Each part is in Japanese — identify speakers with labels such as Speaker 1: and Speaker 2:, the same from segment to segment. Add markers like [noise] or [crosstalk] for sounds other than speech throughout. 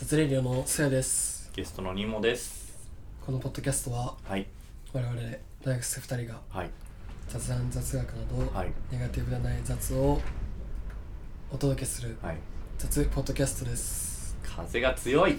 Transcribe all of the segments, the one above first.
Speaker 1: 雑レディオのせやです。
Speaker 2: ゲストのニモです。
Speaker 1: このポッドキャストは
Speaker 2: はい。
Speaker 1: 我々大学生2人が
Speaker 2: はい。
Speaker 1: 雑談雑学など、
Speaker 2: はい。
Speaker 1: ネガティブではない雑をお届けする
Speaker 2: はい。
Speaker 1: 雑ポッドキャストです。
Speaker 2: 風が強い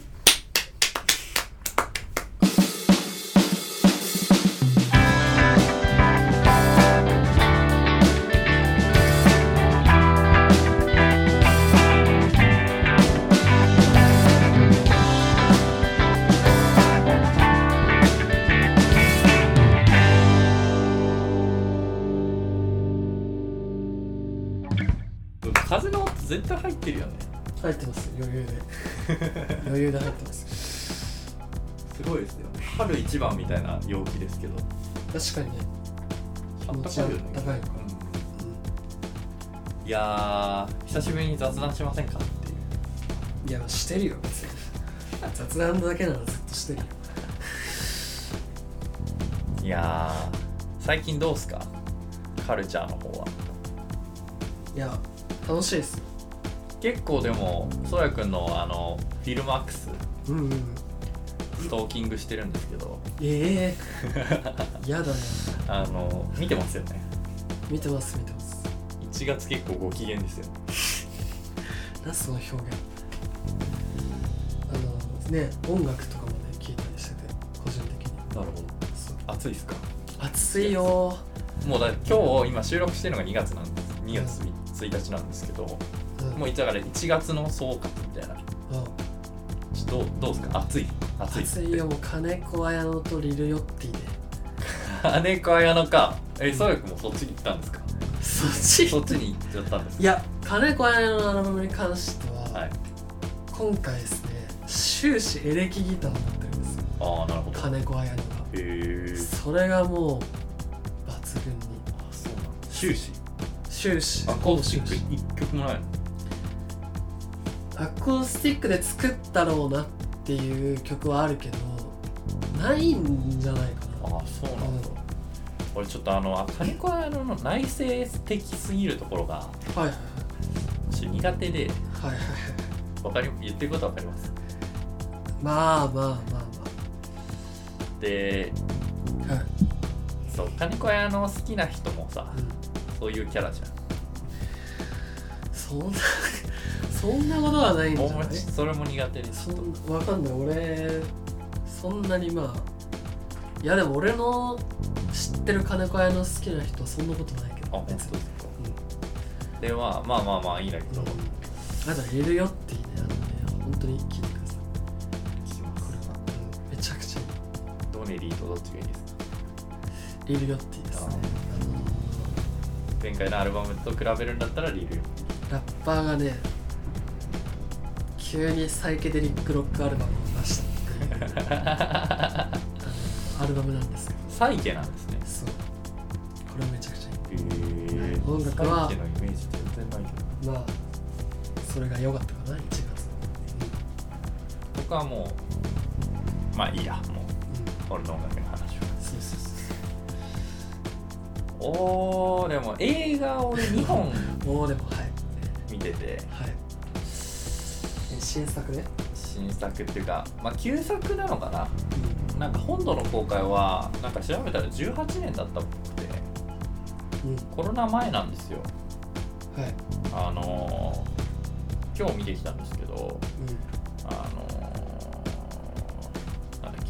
Speaker 1: 余裕で入ってます。
Speaker 2: すごいですよ春一番みたいな陽気ですけど。
Speaker 1: 確かにね。気
Speaker 2: あっ
Speaker 1: 持ちは
Speaker 2: たかい
Speaker 1: か
Speaker 2: うん。いやー久しぶりに雑談しませんかっていう。
Speaker 1: いやしてるよ別に。雑談だけならずっとしてるよ。
Speaker 2: いやー最近どうすか？カルチャーの方は。い
Speaker 1: や楽しいです。
Speaker 2: 結構でもそやくんのあのフィルマックス
Speaker 1: うんうん
Speaker 2: ストーキングしてるんですけど。
Speaker 1: ええやだな [laughs]
Speaker 2: あの見てますよね。
Speaker 1: 見てます見てます。
Speaker 2: 1月結構ご機嫌ですよ。
Speaker 1: なその表現。あのね音楽とかもね聞いたりしてて個人的に。
Speaker 2: なるほど。暑いっすか？
Speaker 1: 暑いよ。
Speaker 2: もうだ今日今収録してるのが2月なんです。2月1日なんですけど。
Speaker 1: うん。
Speaker 2: もうだから1月の総括みたいな。
Speaker 1: うん
Speaker 2: どうどうですか？暑い暑い。
Speaker 1: 暑いよもう金子綾乃とリルヨッティで [laughs]
Speaker 2: 金子綾乃か。えそやくんもそっちに行ったんですか？
Speaker 1: そっち？
Speaker 2: そっちに行っちゃったんです
Speaker 1: いや金子綾乃のアルバムに関しては、
Speaker 2: はい。
Speaker 1: 今回ですね終始エレキギターになってるんですよ。
Speaker 2: ああなるほど。へ
Speaker 1: 金子綾乃が。
Speaker 2: え
Speaker 1: それがもう抜群に。
Speaker 2: あそうなんだ。終始？
Speaker 1: 終始。
Speaker 2: アコースティック
Speaker 1: 終始
Speaker 2: 1曲もないの？
Speaker 1: アコースティックで作ったろうなっていう曲はあるけどないんじゃないかな。
Speaker 2: ああそうなんだ、俺ちょっとあの金子綾乃の内省的すぎるところが
Speaker 1: はいはい
Speaker 2: ちょっと苦手で
Speaker 1: はいはいはい。
Speaker 2: わかり言ってることわかります？
Speaker 1: まあまあまあま
Speaker 2: で
Speaker 1: あ。はい、
Speaker 2: そう金子綾乃好きな人もさ
Speaker 1: うん、
Speaker 2: そういうキャラじゃ
Speaker 1: そんなそんなことはないん
Speaker 2: ん
Speaker 1: じゃない？
Speaker 2: それも苦手です
Speaker 1: わかんない。俺そんなにまあいやでも俺の知ってる金子屋の好きな人はそんなことないけ
Speaker 2: あ本当ですか？
Speaker 1: ど別に
Speaker 2: でまあまあまあまあいいんだけど、
Speaker 1: うん、あといるよっていいね。あのね本当に聞いてください。
Speaker 2: 聞きます。
Speaker 1: めちゃくちゃいい
Speaker 2: ドネリーとどっちがいいですか？
Speaker 1: リルヨッティですね。
Speaker 2: 前回のアルバムと比べるんだったらリル
Speaker 1: ラッパーがね急にサイケデリックロックアルバムを出した [laughs] アルバムなんですけど。
Speaker 2: サイケなんですね
Speaker 1: そう。これめちゃくちゃいい。
Speaker 2: へえ
Speaker 1: 音楽は
Speaker 2: サイケのイメージ全然ないけど。
Speaker 1: まあそれが良かったかな1月。
Speaker 2: 僕はもうまあいいや。もう
Speaker 1: うん、うん、
Speaker 2: 俺の音楽の話を
Speaker 1: そうそうそう
Speaker 2: おーでも映画俺2本 [laughs]
Speaker 1: おおでもはい。
Speaker 2: 見てて
Speaker 1: 新作ね
Speaker 2: 新作っていうかまあ旧作なのかな？なんか本土の公開はなんか調べたら18年だったっぽくて。
Speaker 1: うん、うん、
Speaker 2: コロナ前なんですよ。
Speaker 1: はい。
Speaker 2: あのー今日見てきたんですけど
Speaker 1: う
Speaker 2: あのーなんだっ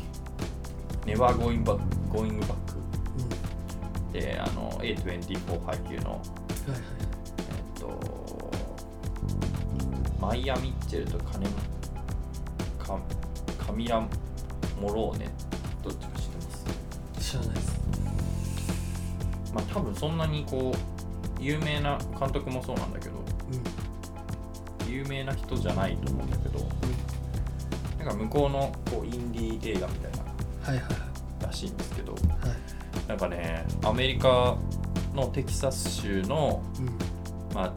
Speaker 2: け「Never Going Back, Going Back
Speaker 1: んうん」
Speaker 2: であの A24 配給の。
Speaker 1: はいはい
Speaker 2: マイア・ミッチェルとカネカカミラ・モローネ？どっちか知ってます？
Speaker 1: 知らないです。
Speaker 2: まあ多分そんなにこう有名な監督もそうなんだけど
Speaker 1: うん。
Speaker 2: 有名な人じゃないと思うんだけどなんか向こうのこうインディー映画みたいな。
Speaker 1: はいはいはい。
Speaker 2: らしいんですけど
Speaker 1: はい。
Speaker 2: なんかねアメリカのテキサス州の、
Speaker 1: うん。
Speaker 2: まあ、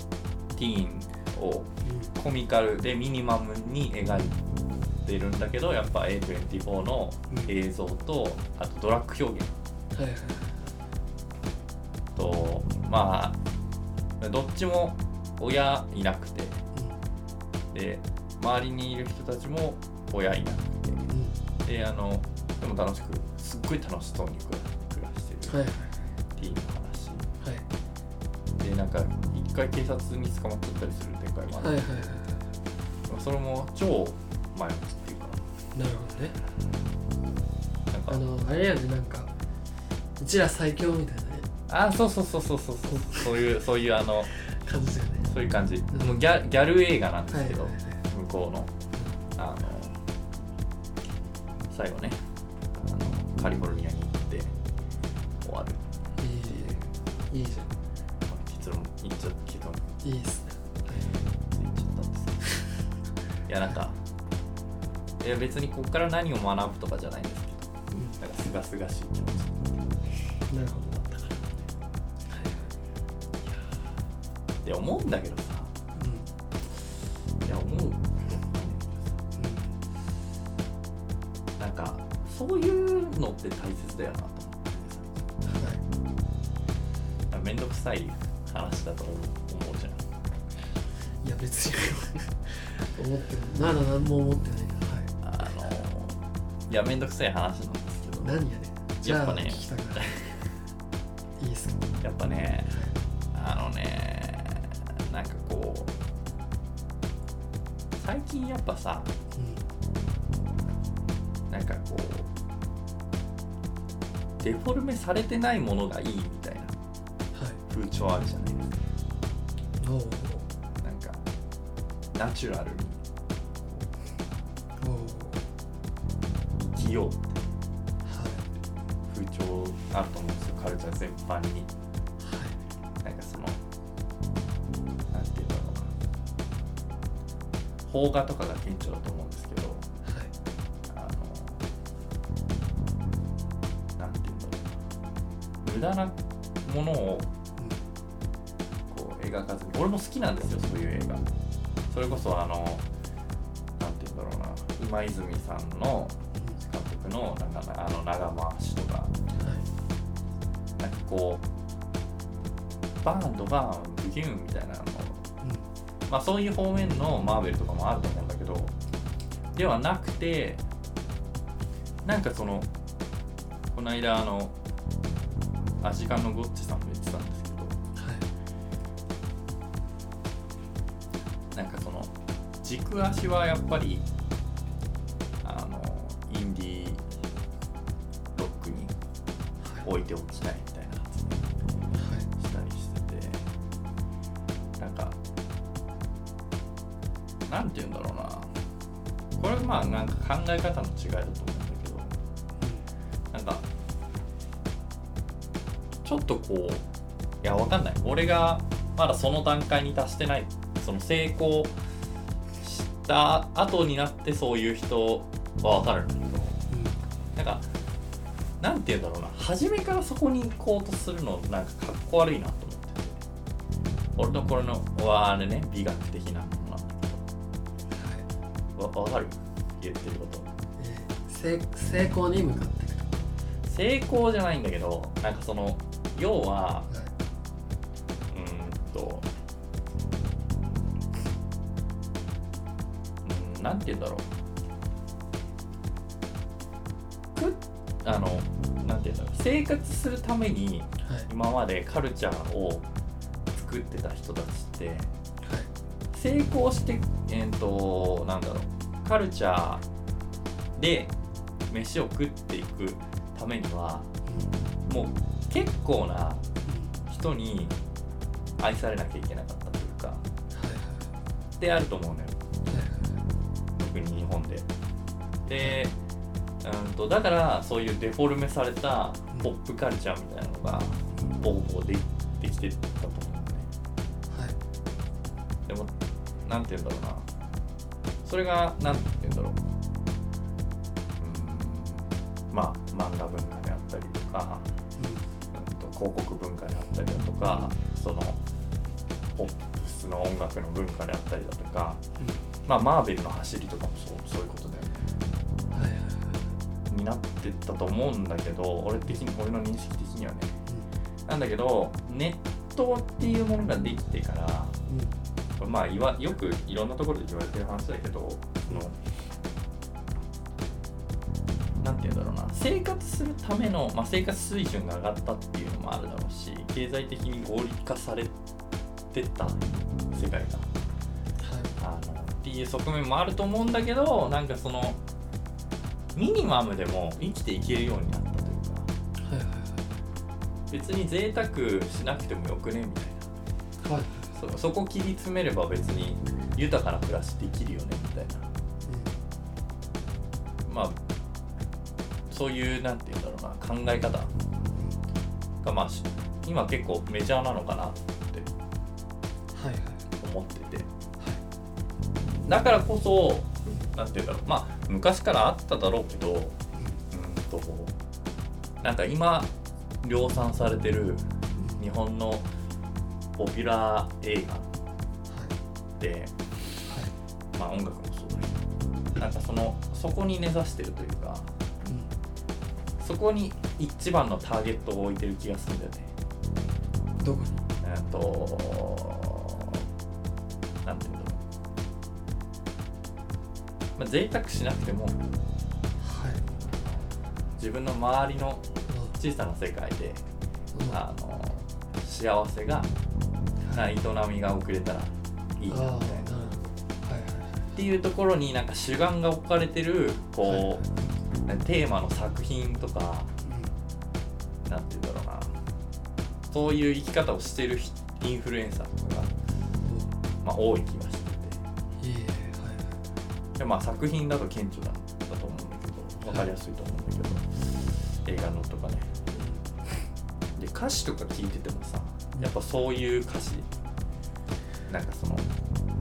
Speaker 2: ティーンを
Speaker 1: うん
Speaker 2: コミカルでミニマムに描いてるんだけどやっぱ A24 の映像とあとドラッグ表現。
Speaker 1: はいはい
Speaker 2: とまあどっちも親いなくて。で周りにいる人たちも親いなく
Speaker 1: うん
Speaker 2: て。であのでも楽しくすっごい楽しそうに暮ら暮らしてる。
Speaker 1: はい
Speaker 2: ってい。う話、
Speaker 1: はい。
Speaker 2: でなんか一回警察に捕まっちゃったりする展開もある、
Speaker 1: はいはいはい。はい
Speaker 2: それも超前向きっていうか。
Speaker 1: なるほどね。
Speaker 2: なんか
Speaker 1: あのあれやねなんかうちら最強みたいなね。
Speaker 2: あそうそうそうそうそうそう。そういうそういうあの
Speaker 1: 感じだよね。
Speaker 2: そういう感じ、
Speaker 1: ん。
Speaker 2: もうギャギャル映画なんですけど、
Speaker 1: はいはいはい。
Speaker 2: 向こうの。あの最後ね。あのカリフォルニアに行って終わる
Speaker 1: いいいいじ
Speaker 2: 結論言っちゃったけど
Speaker 1: ゃんいいっす
Speaker 2: やなんかいや別にここから何を学ぶとかじゃないんですけど。うんなんかすがすがしい気持ち
Speaker 1: なるほどだったから
Speaker 2: って思うんだけどさ。
Speaker 1: うん
Speaker 2: いや思うけどなんかそういうのって大切だよなと思って
Speaker 1: んは
Speaker 2: さめんどくさい話だと思う思うじゃん。
Speaker 1: いいや別に。思ってないまだ何も思ってない。は
Speaker 2: あのいやめんどくさい話なんですけど。
Speaker 1: い何やねじゃあ
Speaker 2: やっぱね
Speaker 1: 聞きたくないいいっすか？
Speaker 2: やっぱねあのねなんかこう最近やっぱさ
Speaker 1: う
Speaker 2: なんかこうデフォルメされてないものがいいみたいなん
Speaker 1: はい。
Speaker 2: 風潮あるじゃないですかナチュラルに生きようって
Speaker 1: はい。
Speaker 2: 風潮あると思うんですよ。カルチャー全般に。
Speaker 1: はい。
Speaker 2: なんかそのなんて言うんだろうな。邦画とかが顕著だと思うんですけど。
Speaker 1: はい。
Speaker 2: あのなんて言うんだろう。無駄なものをこう描かずに。俺も好きなんですよそういう映画それこそあのなんて言うんだろうな今泉さんの監督のなんかあの長回しとか。
Speaker 1: はい。
Speaker 2: なんかこうバーンドバーンブギューンみたいなの。
Speaker 1: うん。
Speaker 2: まあそういう方面のマーベルとかもあると思うんだけどではなくてなんかそのこの間あのアジカンのゴッチさ軸足はやっぱりあのインディーロックに置いておきたいみたいな発言したりしてて。なんかなんて言うんだろうな。これまあなんか考え方の違いだと思うんだけど。なんかちょっとこういやわかんない。俺がまだその段階に達してないその成功た後になってそういう人はわかるんだけどなんかなんて言うんだろうな。初めからそこに行こうとするのなんかかっこ悪いなと思ってて。俺のこれのはあれね美学的なものなんだけどわわかる？言ってること。
Speaker 1: えー成成功に向かって
Speaker 2: 成功じゃないんだけどなんかその要はなんて言うんだろう。くあのなんて言うんだろう。生活するために今までカルチャーを作ってた人たちって
Speaker 1: はい。
Speaker 2: 成功してえー、となんだろう。カルチャーで飯を食っていくためには
Speaker 1: うん。
Speaker 2: もう結構な
Speaker 1: うん。
Speaker 2: 人に愛されなきゃいけなかったというか。であると思うのよ。
Speaker 1: はい
Speaker 2: 特に日本で。でうんとだからそういうデフォルメされたポップカルチャーみたいなのがボコボコでできてたと思うのね。
Speaker 1: はい。
Speaker 2: でもなんて言うんだろうな。それがなんて言うんだろう。うんまあ漫画文化であったりとか、うん、と広告文化であったりだとかそのポップスの音楽の文化であったりだとかまあマーベルの走りとかもそうそういうことだよね。
Speaker 1: うんはい
Speaker 2: になってったと思うんだけど俺的に俺の認識的にはね。なんだけどネットっていうものができてから
Speaker 1: うん。
Speaker 2: まあ言わよくいろんなところで言われてる話だけどそのなんて言うんだろうな。生活するための、まあ、生活水準が上がったっていうのもあるだろうし経済的に合理化されてった世界が
Speaker 1: い
Speaker 2: う側面もあると思うんだけどなんかそのミニマムでも生きていけるようになったというか
Speaker 1: はいはい
Speaker 2: 別に贅沢しなくてもよくねみたいな。
Speaker 1: はいはい
Speaker 2: そそこ切り詰めれば別に豊かな暮らしできるよねみたいな。まあそういうなんて言うんだろうな考え方がまあし今結構メジャーなのかなって
Speaker 1: はいはい。
Speaker 2: 思っててだからこそなんて言うんだろう。まあ昔からあっただろうけどうんとなんか今量産されてる日本のポピュラー映画ってまあ音楽もそうなんかそのそこに根ざしてるというかそこに一番のターゲットを置いてる気がするんだよね。
Speaker 1: どこに？
Speaker 2: えっとなんていう、まあ、贅沢しなくても
Speaker 1: はい。
Speaker 2: 自分の周りの小さな世界で
Speaker 1: うん。
Speaker 2: あの幸せがな営みが遅れたらいいなみたいな。っていうところになんか主眼が置かれてるこう、
Speaker 1: はい。はい
Speaker 2: テーマの作品とかなんて言うんだろうな。そういう生き方をしてる人インフルエンサーとかが、まあ、多い気がまあ、作品だと顕著だだと思うんだけど分かりやすいと思うんだけど、映画のとかね。で歌詞とか聞いててもさやっぱそういう歌詞なんかその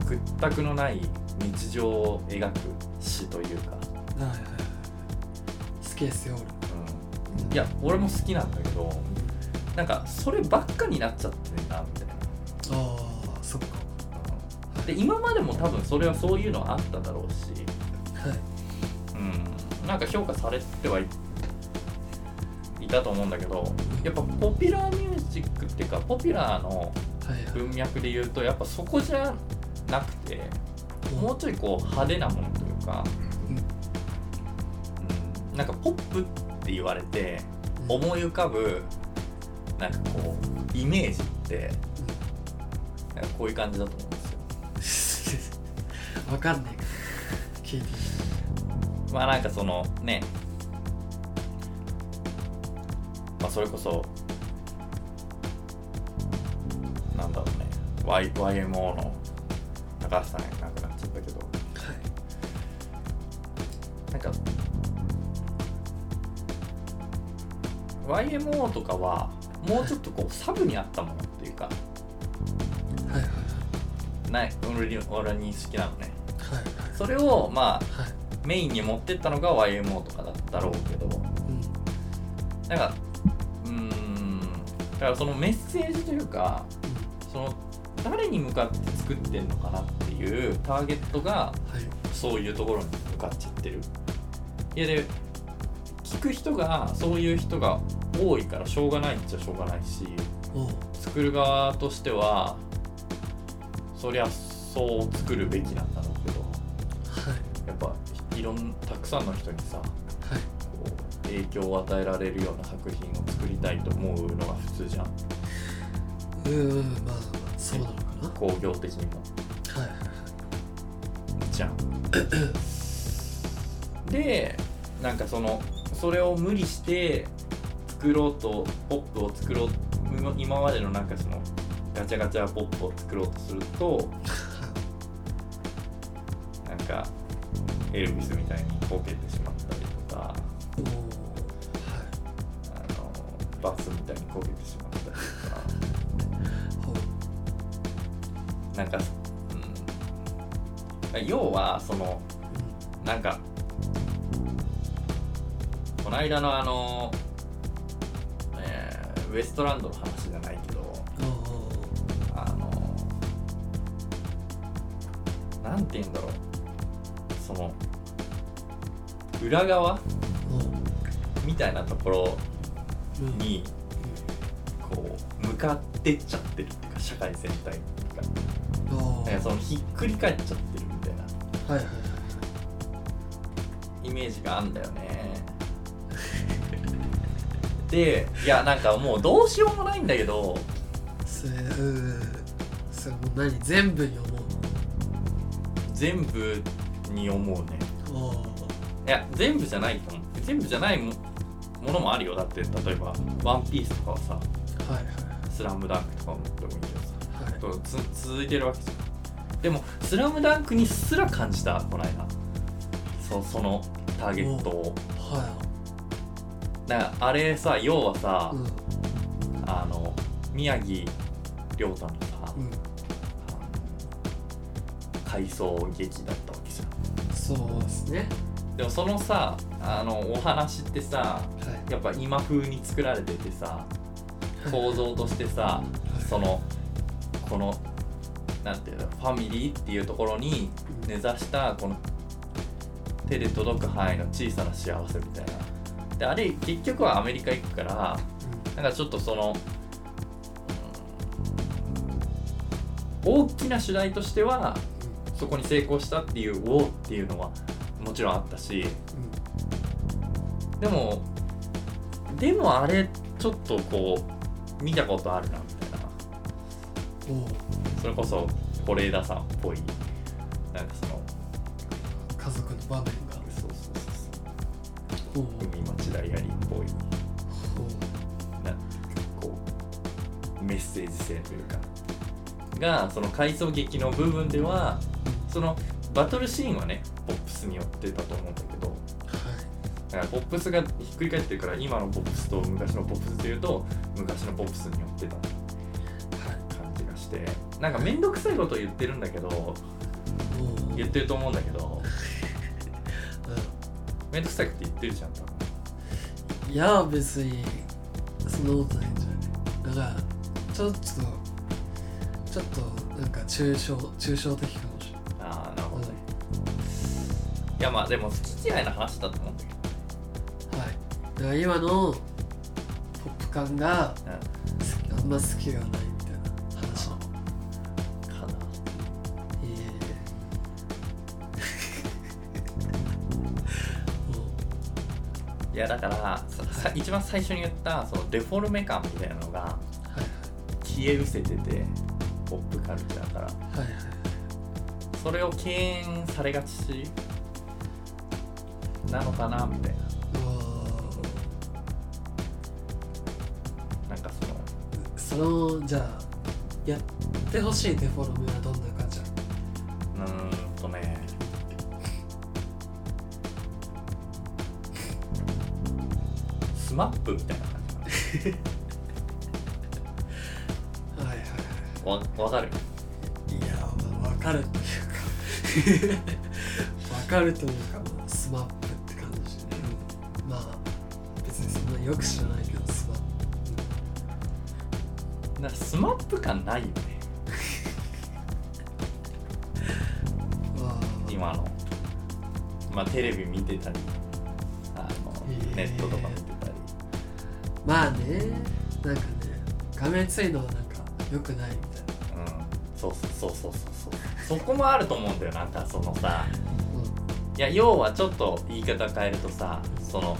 Speaker 2: 屈託のない日常を描く詩というか、
Speaker 1: はいはいはい。好きですよ
Speaker 2: うん、いや俺も好きなんだけどなんかそればっかになっちゃってるなみたいなで今までも多分それはそういうのはあっただろうし、
Speaker 1: はい。
Speaker 2: うん、なんか評価されてはいいたと思うんだけどやっぱポピュラーミュージックっていうかポピュラーの文脈で言うとやっぱそこじゃなくてもうちょいこう派手なものというか、
Speaker 1: うん。
Speaker 2: うん、なんかポップって言われて
Speaker 1: うん。
Speaker 2: 思い浮かぶなんかこうイメージってこういう感じだと思う。
Speaker 1: わかんない。から聞いて
Speaker 2: まあなんかそのね。まあそれこそ。なんだろうね。Y YMO の。高橋さんが亡くなっちゃったけど。
Speaker 1: はい。
Speaker 2: なんか。YMO とかはもうちょっとこうサブにあったものっていうか。
Speaker 1: はいはい。
Speaker 2: ない俺に俺に好きなのねそれをまあ
Speaker 1: はい。
Speaker 2: メインに持ってったのが YMO とかだったろうけど。
Speaker 1: うん。
Speaker 2: なんかうーんだからそのメッセージというかその誰に向かって作ってんのかなっていうターゲットが
Speaker 1: はい。
Speaker 2: そういうところに向かっちゃってる。いやで聞く人がそういう人が多いからしょうがないっちゃしょうがないし作る側としてはそりゃそう作るべきなんだろうけろんたくさんの人にさ
Speaker 1: はい。
Speaker 2: こう影響を与えられるような作品を作りたいと思うのが普通じゃん。
Speaker 1: うーんまあそうなのかな。
Speaker 2: 工業的にも。
Speaker 1: はいはい
Speaker 2: じゃん。[clears throat] でなんかそのそれを無理して作ろうとポップを作ろう今今までのなんかそのガチャガチャポップを作ろうとするとエルビスみたいにこけてしまったりとか
Speaker 1: はい
Speaker 2: あのバスみたいにこけてしまったりとか。
Speaker 1: ほう
Speaker 2: なんか、うん、要はそのなんかこの間のあの、えーウエストランドの話じゃないけどあのなんて言うんだろう裏側
Speaker 1: おう
Speaker 2: みたいなところ
Speaker 1: うんうん。
Speaker 2: にこう向かってっちゃってるっていうか社会全体が。なんかそのひっくり返っちゃってるみたいな。
Speaker 1: はいはいはい
Speaker 2: イメージがあんだよね。[laughs] でいやなんかもうどうしようもないんだけど
Speaker 1: それうん。それもう何？全部に思う
Speaker 2: 全部に思うねいや全部じゃないと思う全部じゃないもものもあるよ。だって例えば「ワンピースとかはさ
Speaker 1: はいはい「
Speaker 2: スラムダンクとかもでもいいけどさ
Speaker 1: はい。
Speaker 2: とつ続いてるわけじゃん。でも「スラムダンクにすら感じたこの間。そそのターゲットを。
Speaker 1: は
Speaker 2: だからあれさ要はさ、
Speaker 1: いうん。
Speaker 2: あの宮城亮太のさ、
Speaker 1: うん。
Speaker 2: 回想劇だったわけじゃん。
Speaker 1: そうですね
Speaker 2: でもそのさあのお話ってさ
Speaker 1: はい。
Speaker 2: やっぱ今風に作られててさ構造としてさ [laughs]
Speaker 1: い。
Speaker 2: そのこのなんていうのファミリーっていうところに根ざしたこの手で届く範囲の小さな幸せみたいな。であれ結局はアメリカ行くからなんかちょっとその、うん大きな主題としてはそこに成功したっていうおおっていうのはもちろんあったしでもでもあれちょっとこう見たことあるなみたいな。それこそ是枝さんっぽいなんかその
Speaker 1: 家族の場面が。
Speaker 2: そうそうそう海町ダイアリーっぽい。
Speaker 1: お
Speaker 2: なんこうメッセージ性というか。がその回想劇の部分ではそのバトルシーンはねスによってたと思うんだけど
Speaker 1: はい。
Speaker 2: だからポップスがひっくり返ってるから今のポップスと昔のポップスでいうと昔のポップスによってた
Speaker 1: はい
Speaker 2: 感じがしてなんか面倒くさいこと言ってるんだけど言ってると思うんだけど
Speaker 1: う
Speaker 2: 面倒くさいこと言ってるじゃん多分。
Speaker 1: んいや別にそんなことないんじゃない。だからちょっとちょっとなんか抽象抽象的かも
Speaker 2: やまあでも好き嫌いな話だと思う。んだけ
Speaker 1: はい。だから今のポップ感が
Speaker 2: ど、
Speaker 1: あんま好きがないみたいな話。の
Speaker 2: うん、かな。い
Speaker 1: え。も [laughs]
Speaker 2: いやだからささ一番最初に言ったそのデフォルメ感みたいなのが
Speaker 1: うはい。
Speaker 2: 消え失せててポップカルチャーから。
Speaker 1: はいはいはい。
Speaker 2: それを敬遠されがちなのかなみたいな。なんかその。
Speaker 1: そのじゃあやってほしいデフォルメはどんな感じなの？
Speaker 2: うーんとね。スマップみたいな感じか
Speaker 1: はいはいは
Speaker 2: なわわかる？
Speaker 1: いいやまあ分かるというか。[laughs] 分かるというかよく知らないけどスマップ
Speaker 2: なんかスマップ感ないよね。[laughs]
Speaker 1: まあ。
Speaker 2: 今の。まあテレビ見てたりあの
Speaker 1: へー
Speaker 2: ネットとか見てたり。
Speaker 1: まあね。なんかね画面ついのはなんか良くないみたいな。
Speaker 2: うん。そうそうそうそうそう。そうそこもあると思うんだよ。なんかそのさいや要はちょっと言い方変えるとさその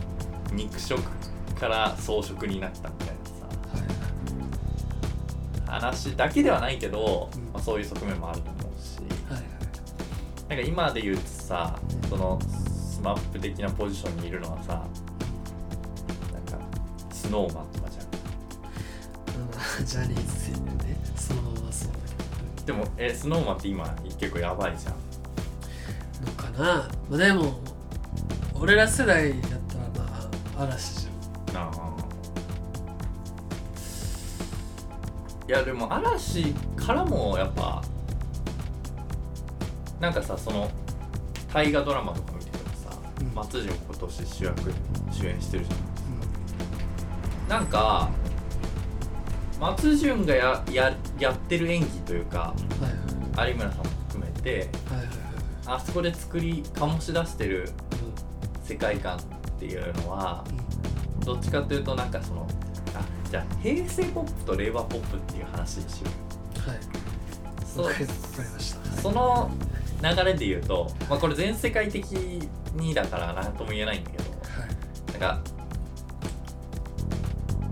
Speaker 2: 肉食から草食になったみたいなさ。話だけではないけど、
Speaker 1: うん。
Speaker 2: まあ、そういう側面もあると思うし。なんか今で言うとさそのスマップ的なポジションにいるのはさなんかスノーマンとかじゃん。
Speaker 1: まあジャニーズでね。そのままそうだけ
Speaker 2: でもえスノーマンって今結構やばいじゃん。
Speaker 1: どのかな。まあでも俺ら世代だったらまあ嵐
Speaker 2: やでも嵐からもやっぱなんかさその大河ドラマとか見ててもさ、
Speaker 1: うん。
Speaker 2: 松潤今年主役主演してるじゃん。なんか松潤がやややってる演技というか
Speaker 1: はいはい
Speaker 2: 有村さんも含めて
Speaker 1: はいはいはい
Speaker 2: あそこで作り醸し出してる
Speaker 1: う
Speaker 2: 世界観っていうのは
Speaker 1: んうん。
Speaker 2: どっちかというとなんかそのあじゃあ平成ポップと令和ポップっていう話にしよう。よ
Speaker 1: はい。
Speaker 2: そう。
Speaker 1: わかりました。はい。
Speaker 2: その流れで言うと、まあ、これ全世界的にだから何とも言えないんだけど
Speaker 1: はい。
Speaker 2: なんか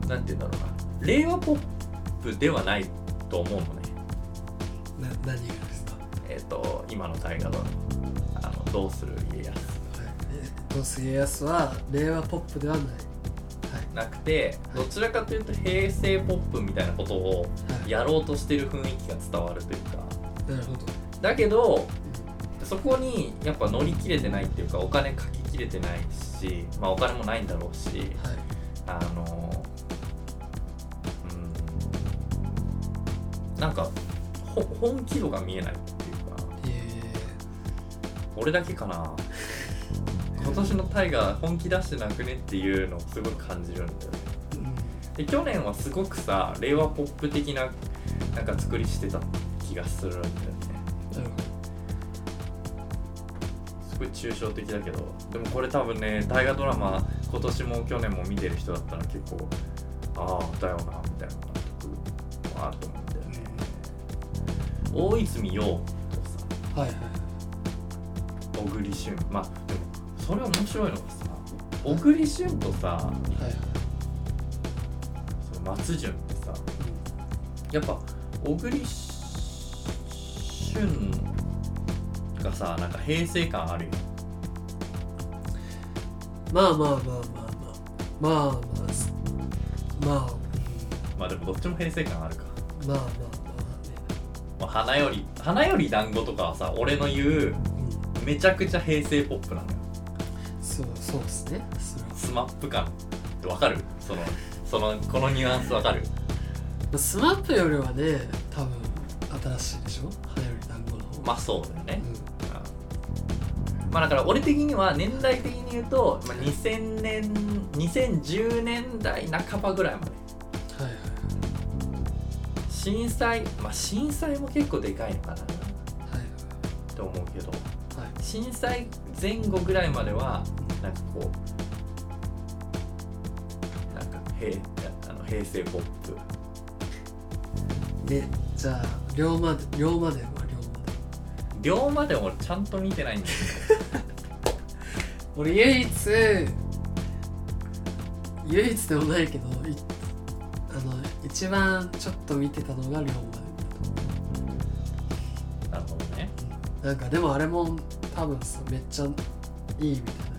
Speaker 2: なんて言うんだろうな。令和ポップではないと思うのね。
Speaker 1: な何がですか？
Speaker 2: えっ、と今の大河ドラマ。あのどうする家康。
Speaker 1: はい。えどうす家康は令和ポップではない
Speaker 2: なくてどちらかというと平成ポップみたいなことを
Speaker 1: はい。
Speaker 2: やろうとしてる雰囲気が伝わるというか。
Speaker 1: なるほど、
Speaker 2: だけどそこにやっぱ乗り切れてないっていうかお金かけきれてないし、まあ、お金もないんだろうし
Speaker 1: はい。
Speaker 2: あのうん。なんかほ本気度が見えないっていうか。
Speaker 1: え
Speaker 2: 俺だけかな今年のタイガー本気出してなくねっていうのをすごく感じるんだよね。
Speaker 1: ーうん
Speaker 2: で去年はすごくさ令和ポップ的ななんか作りしてた気がするんだよね。
Speaker 1: なるほ
Speaker 2: すごい抽象的だけどでもこれ多分ね大河ドラマ今年も去年も見てる人だったら結構ああだよなみたいな納得はあると思うんだよね。大泉洋とさ
Speaker 1: どはいはい。
Speaker 2: 小栗旬まあでもそれ面白いのがさ小栗旬とさ
Speaker 1: はいはい。
Speaker 2: その松潤ってさやっぱ小栗旬がさなんか平成感あるよ
Speaker 1: まあまあまあまあまあまあ。まあすまあ。
Speaker 2: まあでもどっちも平成感あるか。
Speaker 1: うんまあまあま
Speaker 2: まあ花より花より団子とかはさ俺の言うめちゃくちゃ平成ポップなのよ
Speaker 1: そうそうですね。
Speaker 2: スマップ感ってわかる？そのそのこのニュアンスわかる？
Speaker 1: まあスマップよりはね多分新しいでしょ？花より団子の方。
Speaker 2: まあそうだよね、
Speaker 1: うん。
Speaker 2: まあだから俺的には年代的に言うと、まあ、2000年2010年代半ばぐらいまで。
Speaker 1: はいはい
Speaker 2: 震災まあ震災も結構でかいのかな。
Speaker 1: はい
Speaker 2: って思うけど。
Speaker 1: はいはい。
Speaker 2: 震災前後ぐらいまではなんかこうなんか平あの平成ポップ
Speaker 1: でじゃあ龍馬で龍馬伝は龍馬伝
Speaker 2: 龍馬でも俺ちゃんと見てないんだよ
Speaker 1: 俺唯一唯一でもないけどいあの一番ちょっと見てたのが龍馬伝
Speaker 2: なるほどね
Speaker 1: なんかでもあれも多分さめっちゃいいみたいな。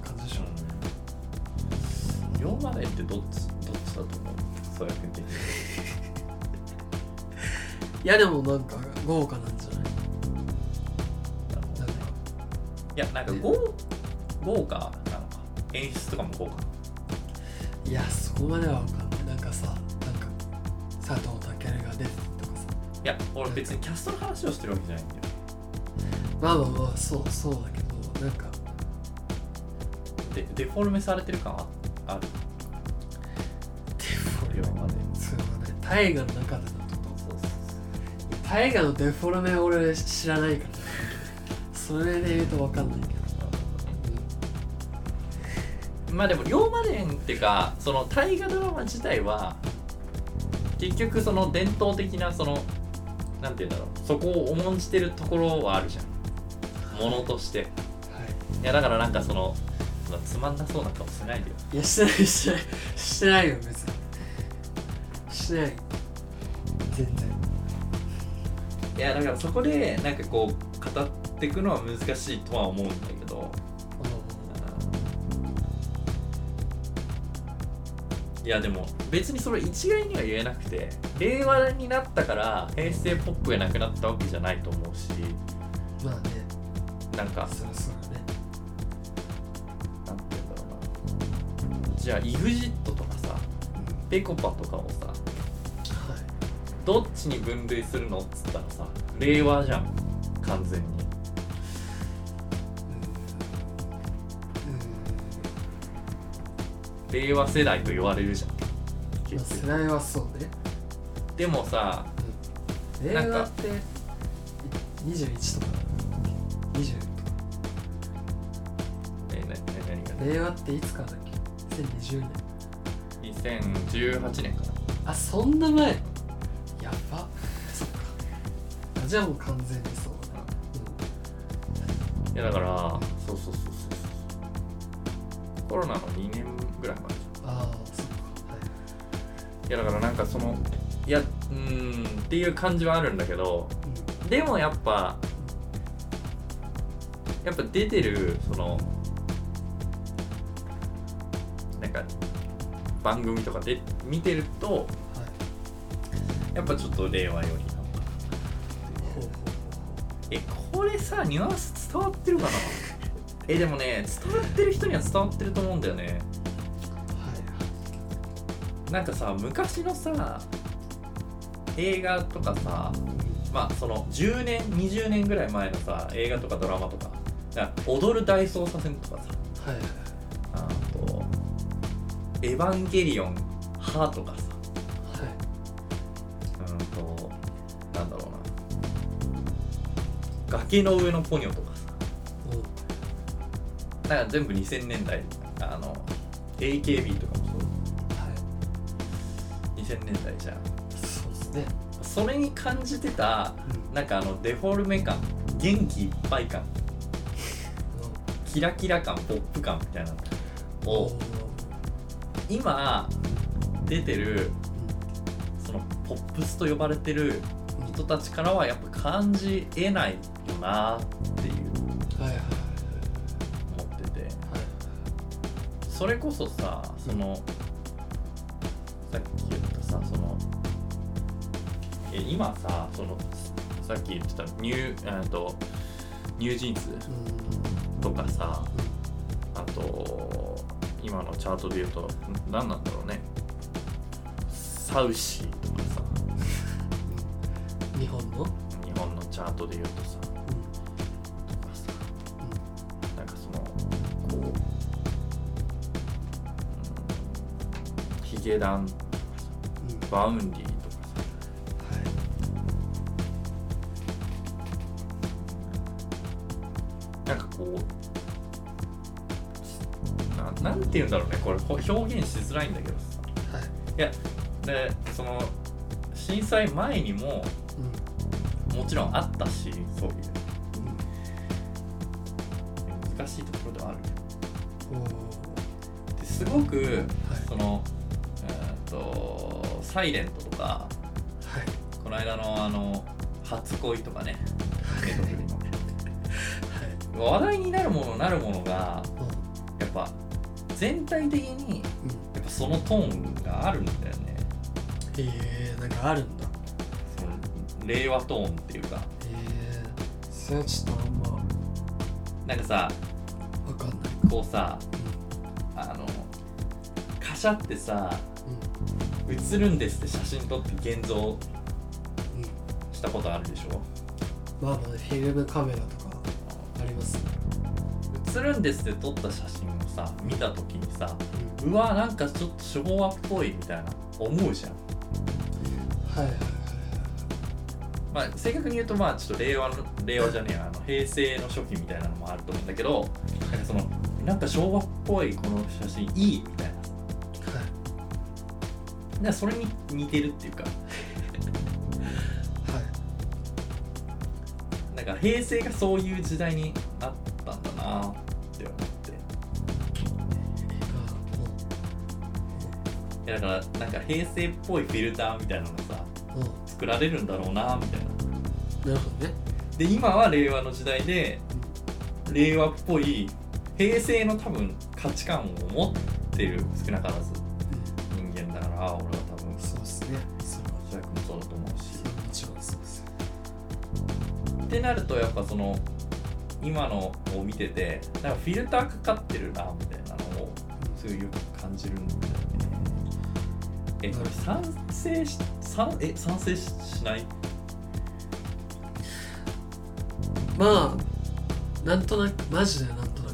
Speaker 2: 龍馬伝ってどっちどっちだと思う？そうやって的に [laughs]
Speaker 1: いやでもなんか豪華なんじゃない？
Speaker 2: いやなんか豪豪華なのか。演出とかも豪華。
Speaker 1: いやそこまでは分かんない。なんかさなんか佐藤健が出てたとかさ。
Speaker 2: いや俺別にキャストの話をしてるわけじゃないんだよ。
Speaker 1: まあまあまあそうそうだけどなんか。
Speaker 2: でデフォルメされてる感はある
Speaker 1: デフォ
Speaker 2: 龍馬伝
Speaker 1: そうだね大河の中でのと
Speaker 2: そうそう
Speaker 1: 大河のデフォルメ俺知らないから。ねそれで言うと分かんないけど、
Speaker 2: まあでも龍馬伝っていうかその大河ドラマ自体は結局その伝統的なそのなんて言うんだろう。そこを重んじてるところはあるじゃん。ものとして。
Speaker 1: はい。
Speaker 2: いやだからなんかそのまあつまんなそうな顔しないでよ。
Speaker 1: いやしてないしてない。してないよ別にしてない。全然。
Speaker 2: いやだからそこでなんかこう語っていくのは難しいとは思うんだけど。いやでも別にそれ一概には言えなくて令和になったから平成ポップがなくなったわけじゃないと思うし。
Speaker 1: まあね。
Speaker 2: なんか。
Speaker 1: そりゃそうだね。
Speaker 2: なんて言うんだろうな。じゃあ EXIT とかさぺこぱとかをさ
Speaker 1: はい
Speaker 2: どっちに分類するのっつったらさ令和じゃん。完全に。令和世代と言われるじゃん。
Speaker 1: 世代はそうね。
Speaker 2: でもさ
Speaker 1: 令
Speaker 2: なんか
Speaker 1: 和って21とか20とか。
Speaker 2: えなな何が？
Speaker 1: 令和っていつからだっけ？2020年
Speaker 2: 2018年かな。
Speaker 1: あそんな前あじゃあもう完全にそうだ
Speaker 2: いやだからそうそうそうそうコロナの2年ぐらい前。
Speaker 1: ああそっか。はい。
Speaker 2: いやだからなんかそのいやうーんっていう感じはあるんだけどでもやっぱやっぱ出てるそのなんか番組とかで見てると
Speaker 1: うんはい。
Speaker 2: やっぱちょっと令和よりさニュアンス伝わってるかな？えでもね伝わってる人には伝わってると思うんだよね。
Speaker 1: はい
Speaker 2: なんかさ昔のさ映画とかさまあその10年20年ぐらい前のさ映画とかドラマとか踊る大捜査線とかさ
Speaker 1: はいはい
Speaker 2: あと「エヴァンゲリオン」「ハ」とかさ
Speaker 1: はい。
Speaker 2: うんと崖の上のポニョとか。さなんか全部2000年代。あの AKB とかもそう。
Speaker 1: はい。
Speaker 2: 2000年代じゃん。
Speaker 1: そうですね。
Speaker 2: それに感じてた
Speaker 1: うん。
Speaker 2: なんかあのデフォルメ感。元気いっぱい感。キラキラ感ポップ感みたいな。のを今出てるそのポップスと呼ばれてる
Speaker 1: うん
Speaker 2: 人たちからはやっぱ感じえないよなっていう。
Speaker 1: はいはいはい。
Speaker 2: 思ってて。
Speaker 1: はい
Speaker 2: それこそさそのさっき言ったさそのえ今さそのさっき言ってたニューえーとニュージーンズ
Speaker 1: うん。
Speaker 2: とかさあと今のチャートで言うとん何なんだろうね。サウシーとかさ
Speaker 1: 日本の？
Speaker 2: 日本のチャートで言うとさ。とかさなんかそのこう、うん、ヒゲダンとかさ。
Speaker 1: うん。うん
Speaker 2: Vaundy とかさ。なんかこうななんて言うんだろうね。これほ表現しづらいんだけどさ。
Speaker 1: はい。
Speaker 2: いやでその震災前にも
Speaker 1: うん
Speaker 2: もちろんあったしそういう。
Speaker 1: うん。
Speaker 2: 難しいところではある。ですごく
Speaker 1: はい。
Speaker 2: そのえーっとサイレントとか
Speaker 1: はい。
Speaker 2: この間のあの初恋とかね。[laughs]
Speaker 1: はい。
Speaker 2: 話題になるものなるものが
Speaker 1: うん。
Speaker 2: やっぱ全体的に
Speaker 1: うん。
Speaker 2: やっぱそのトーンがあるんだよね。
Speaker 1: えー、なんかあるんだ
Speaker 2: 令和トーンっていうか。
Speaker 1: えー、それはちょっとあんま。
Speaker 2: なんかさ
Speaker 1: わかんない。
Speaker 2: こうさあのカシャってさ
Speaker 1: うん。
Speaker 2: 映るんですって写真撮って現像したことあるでしょ？
Speaker 1: まあまあフィルムカメラとかあります。ね
Speaker 2: 映るんですって撮った写真をさ見た時にさ
Speaker 1: う
Speaker 2: わなんかちょっと昭和っぽいみたいな思うじゃん。
Speaker 1: はいはいはい
Speaker 2: まあ正確に言うとまあちょっと令和の令和じゃねえやあの平成の初期みたいなのもあると思うんだけどなんかそのなんか昭和っぽいこの写真いいみたいな。
Speaker 1: はい。
Speaker 2: なんかそれに似てるっていうか。
Speaker 1: はい。
Speaker 2: なんか平成がそういう時代になったんだなって思って。いやだからなんか平成っぽいフィルターみたいなのがさ
Speaker 1: うんうん
Speaker 2: 作られるんだろうなみたいな。
Speaker 1: なるほどね。
Speaker 2: で今は令和の時代で令和っぽい平成の多分価値観を持ってる少なからず。
Speaker 1: うん
Speaker 2: 人間だから俺は多分。
Speaker 1: そうですね。それは
Speaker 2: 佐々木もそうだと思うし。
Speaker 1: それはもちろんそうです
Speaker 2: ってなるとやっぱその今のを見ててなんかフィルターかかってるなみたいなのをすごいよく感じるんだよね。えこれ賛成し賛え賛成ししない？
Speaker 1: まあなんとなくマジでなんとなく。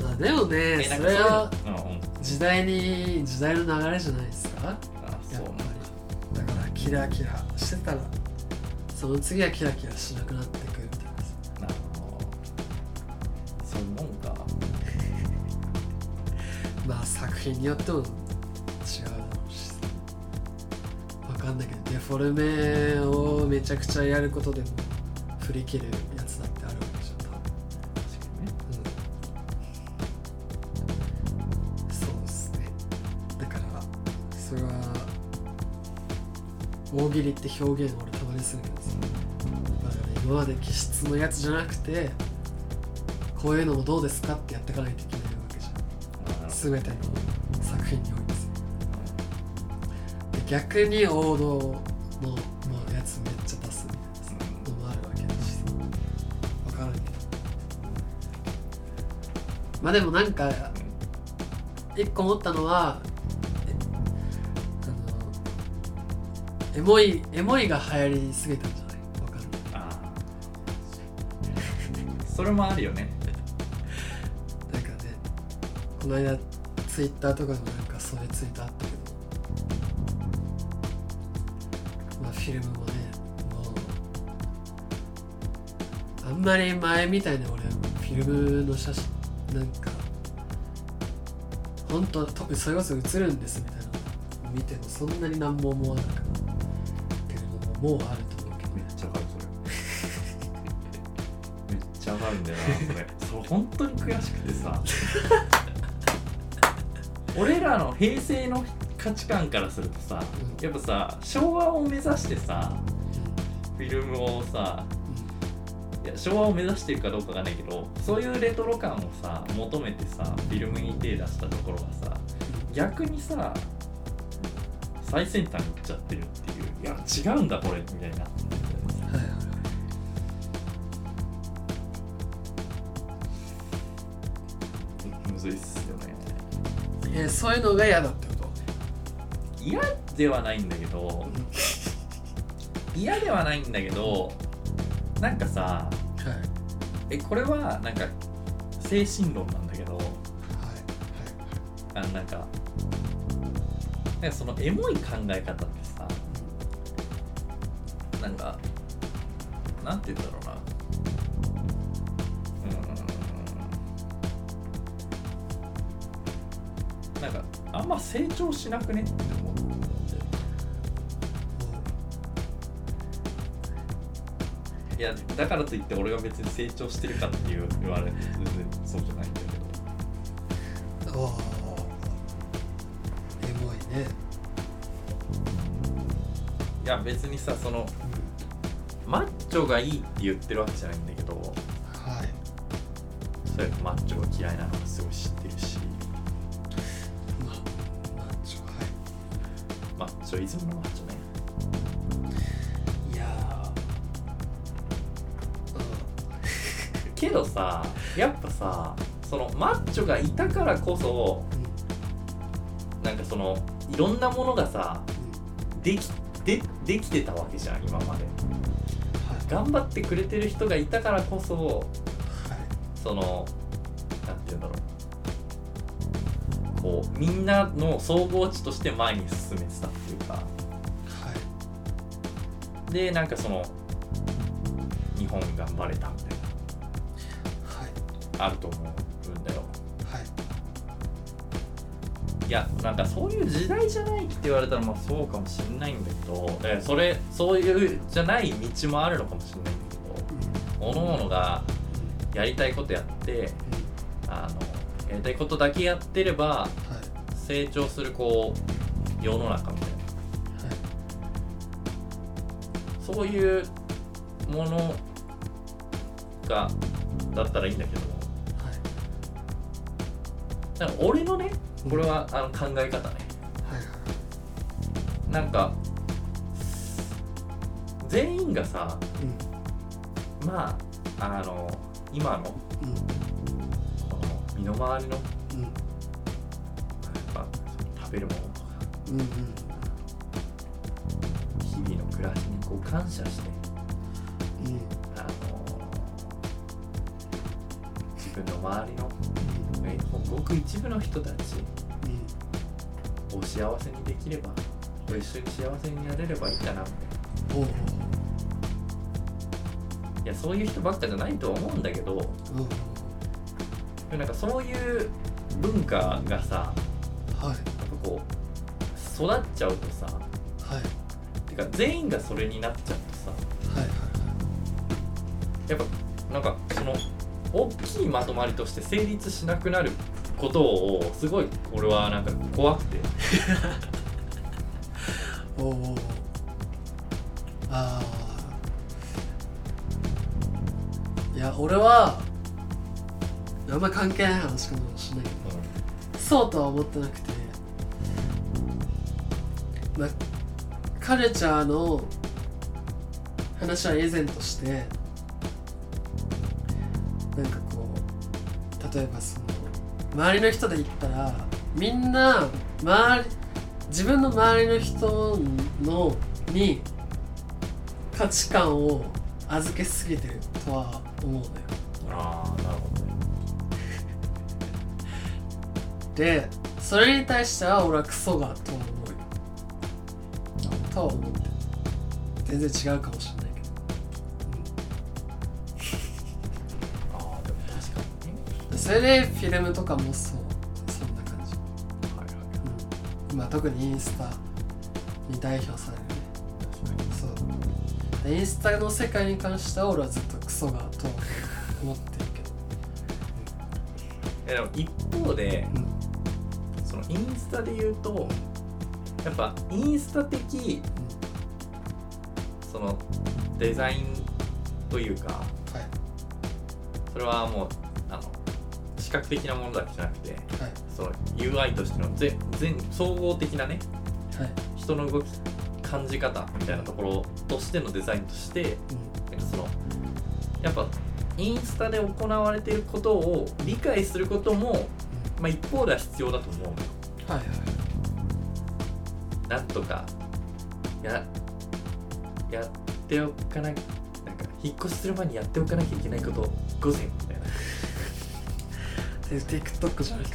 Speaker 1: うんまあでもねそれは時代に時代の流れじゃないですか？
Speaker 2: あ
Speaker 1: やっ
Speaker 2: そう
Speaker 1: ぱり。だからキラキラしてたらその次はキラキラしなくなって
Speaker 2: そういうもんか
Speaker 1: まあ作品によってもかんないけどデフォルメをめちゃくちゃやることでも振り切るやつだってあるわけじゃん多分。うんそうですね。だからそれは大喜利って表現俺たまにするけどさ。だから今まで気質のやつじゃなくてこういうのもどうですかってやっていかないといけないわけじゃん。全ての逆に王道。ののやつめっちゃ出すみたいなさのもあるわけだしさ分からんけどまあでもなんか一個思ったのはえあのエモいエモいが流行りすぎたんじゃない？分かんない。
Speaker 2: あー。それもあるよね。
Speaker 1: なんかねこの間ツイッターとかでもなんかそれツイートあったフィルムもねもうあんまり前みたいな俺フィルムの写真なんか本当とそれこそ映るんですみたいなの見てもそんなに何も思わなかったけれどももうあると思うけど。
Speaker 2: めっちゃわかるそれ。めっちゃわかるんだよなそれ。それ本当に悔しくてさ。[laughs] 俺らの平成の価値観からするとさ
Speaker 1: うん。
Speaker 2: やっぱさ昭和を目指してさフィルムをさいや昭和を目指してるかどうかわかんないけどそういうレトロ感をさ求めてさフィルムに手出したところがさ逆にさ最先端に行っちゃってるっていういや違うんだこれみたいな。
Speaker 1: はいはい。
Speaker 2: むずいっすよね。
Speaker 1: えーそういうのが嫌だ
Speaker 2: 嫌ではないんだけど嫌ではないんだけどなんかさ
Speaker 1: はい。
Speaker 2: えこれはなんか精神論なんだけど
Speaker 1: はい。
Speaker 2: あのなんかなんかそのエモい考え方ってさなんかなんて言うんだろうな。うーん。なんかあんま成長しなくねっていやだからといって俺が別に成長してるかっていう言われ全然そうじゃないんだけど。
Speaker 1: おおエモいね。
Speaker 2: いや別にさそのマッチョがいいって言ってるわけじゃないんだけど
Speaker 1: はい。
Speaker 2: それマッチョが嫌いなのはすごい知ってるし。
Speaker 1: まあまあちょはい。
Speaker 2: マッチョイズムのマッチョどさやっぱさそのマッチョがいたからこそなんかそのいろんなものがさ
Speaker 1: うん
Speaker 2: できでできてたわけじゃん今まで。
Speaker 1: はい。
Speaker 2: 頑張ってくれてる人がいたからこそ
Speaker 1: はい。
Speaker 2: そのなんて言うんだろう。こうみんなの総合値として前に進めてたっていうか。
Speaker 1: はい。
Speaker 2: でなんかその日本頑張れたあると思うんだよ。
Speaker 1: はい。
Speaker 2: いやなんかそういう時代じゃないって言われたらまあそうかもしれないんだけどだそれそういうじゃない道もあるのかもしれないんだけど各々がやりたいことやって
Speaker 1: うん。うん
Speaker 2: あのやりたいことだけやってれば
Speaker 1: はい。
Speaker 2: 成長するこう世の中みたいな。
Speaker 1: はい。
Speaker 2: そういうものがだったらいいんだけど
Speaker 1: はい
Speaker 2: なんか俺のねこれはあの考え方ね。
Speaker 1: はい
Speaker 2: なんか全員がさ
Speaker 1: うん。
Speaker 2: まああの今の
Speaker 1: うん。
Speaker 2: この身の回りのや
Speaker 1: うん。
Speaker 2: っぱ食べるものとか
Speaker 1: うんうん。
Speaker 2: 日々の暮らしにこう感謝して
Speaker 1: うん。
Speaker 2: あの自分の周りのえごく一部の人たちを幸せにできればご一緒に幸せになれればいいかなみたいいやそういう人ばっかじゃないとは思うんだけどなんかそういう文化がさ
Speaker 1: はい。
Speaker 2: やっぱこう育っちゃうとさ
Speaker 1: はい。
Speaker 2: か全員がそれになっちゃうとさ
Speaker 1: はいはい。
Speaker 2: やっぱなんか大きいまとまりとして成立しなくなることをすごい俺はなんか怖くて。[laughs]
Speaker 1: おおああいや俺はあんま関係ない話かもしれないけどそうとは思ってなくて。まあカルチャーの話は以前として例えばその周りの人で言ったらみんな周り自分の周りの人のに価値観を預けすぎてるとは思うのよ。
Speaker 2: ああなるほど。ね
Speaker 1: でそれに対しては俺はクソがとは思うよ。とは思っ全然違うかもしれないそれでフィルムとかもそうそんな感じ、
Speaker 2: はいはい。
Speaker 1: うん、まあ特にインスタに代表されるね。そう。インスタの世界に関しては俺はずっとクソがとは思ってるけど。
Speaker 2: えでも一方で
Speaker 1: うん。
Speaker 2: そのインスタで言うとやっぱインスタ的そのデザインというか
Speaker 1: はい。
Speaker 2: それはもう視覚的なものだけじゃなくて
Speaker 1: はい。
Speaker 2: その UI としての全全総合的なね
Speaker 1: はい。
Speaker 2: 人の動き感じ方みたいなところとしてのデザインとして
Speaker 1: うん。
Speaker 2: なんかそのやっぱインスタで行われていることを理解することも、まあ、一方では必要だと思うのよ。
Speaker 1: はいはい
Speaker 2: なんとかややっておかななんか引っ越しする前にやっておかなきゃいけないこと午前
Speaker 1: TikTok じゃないか。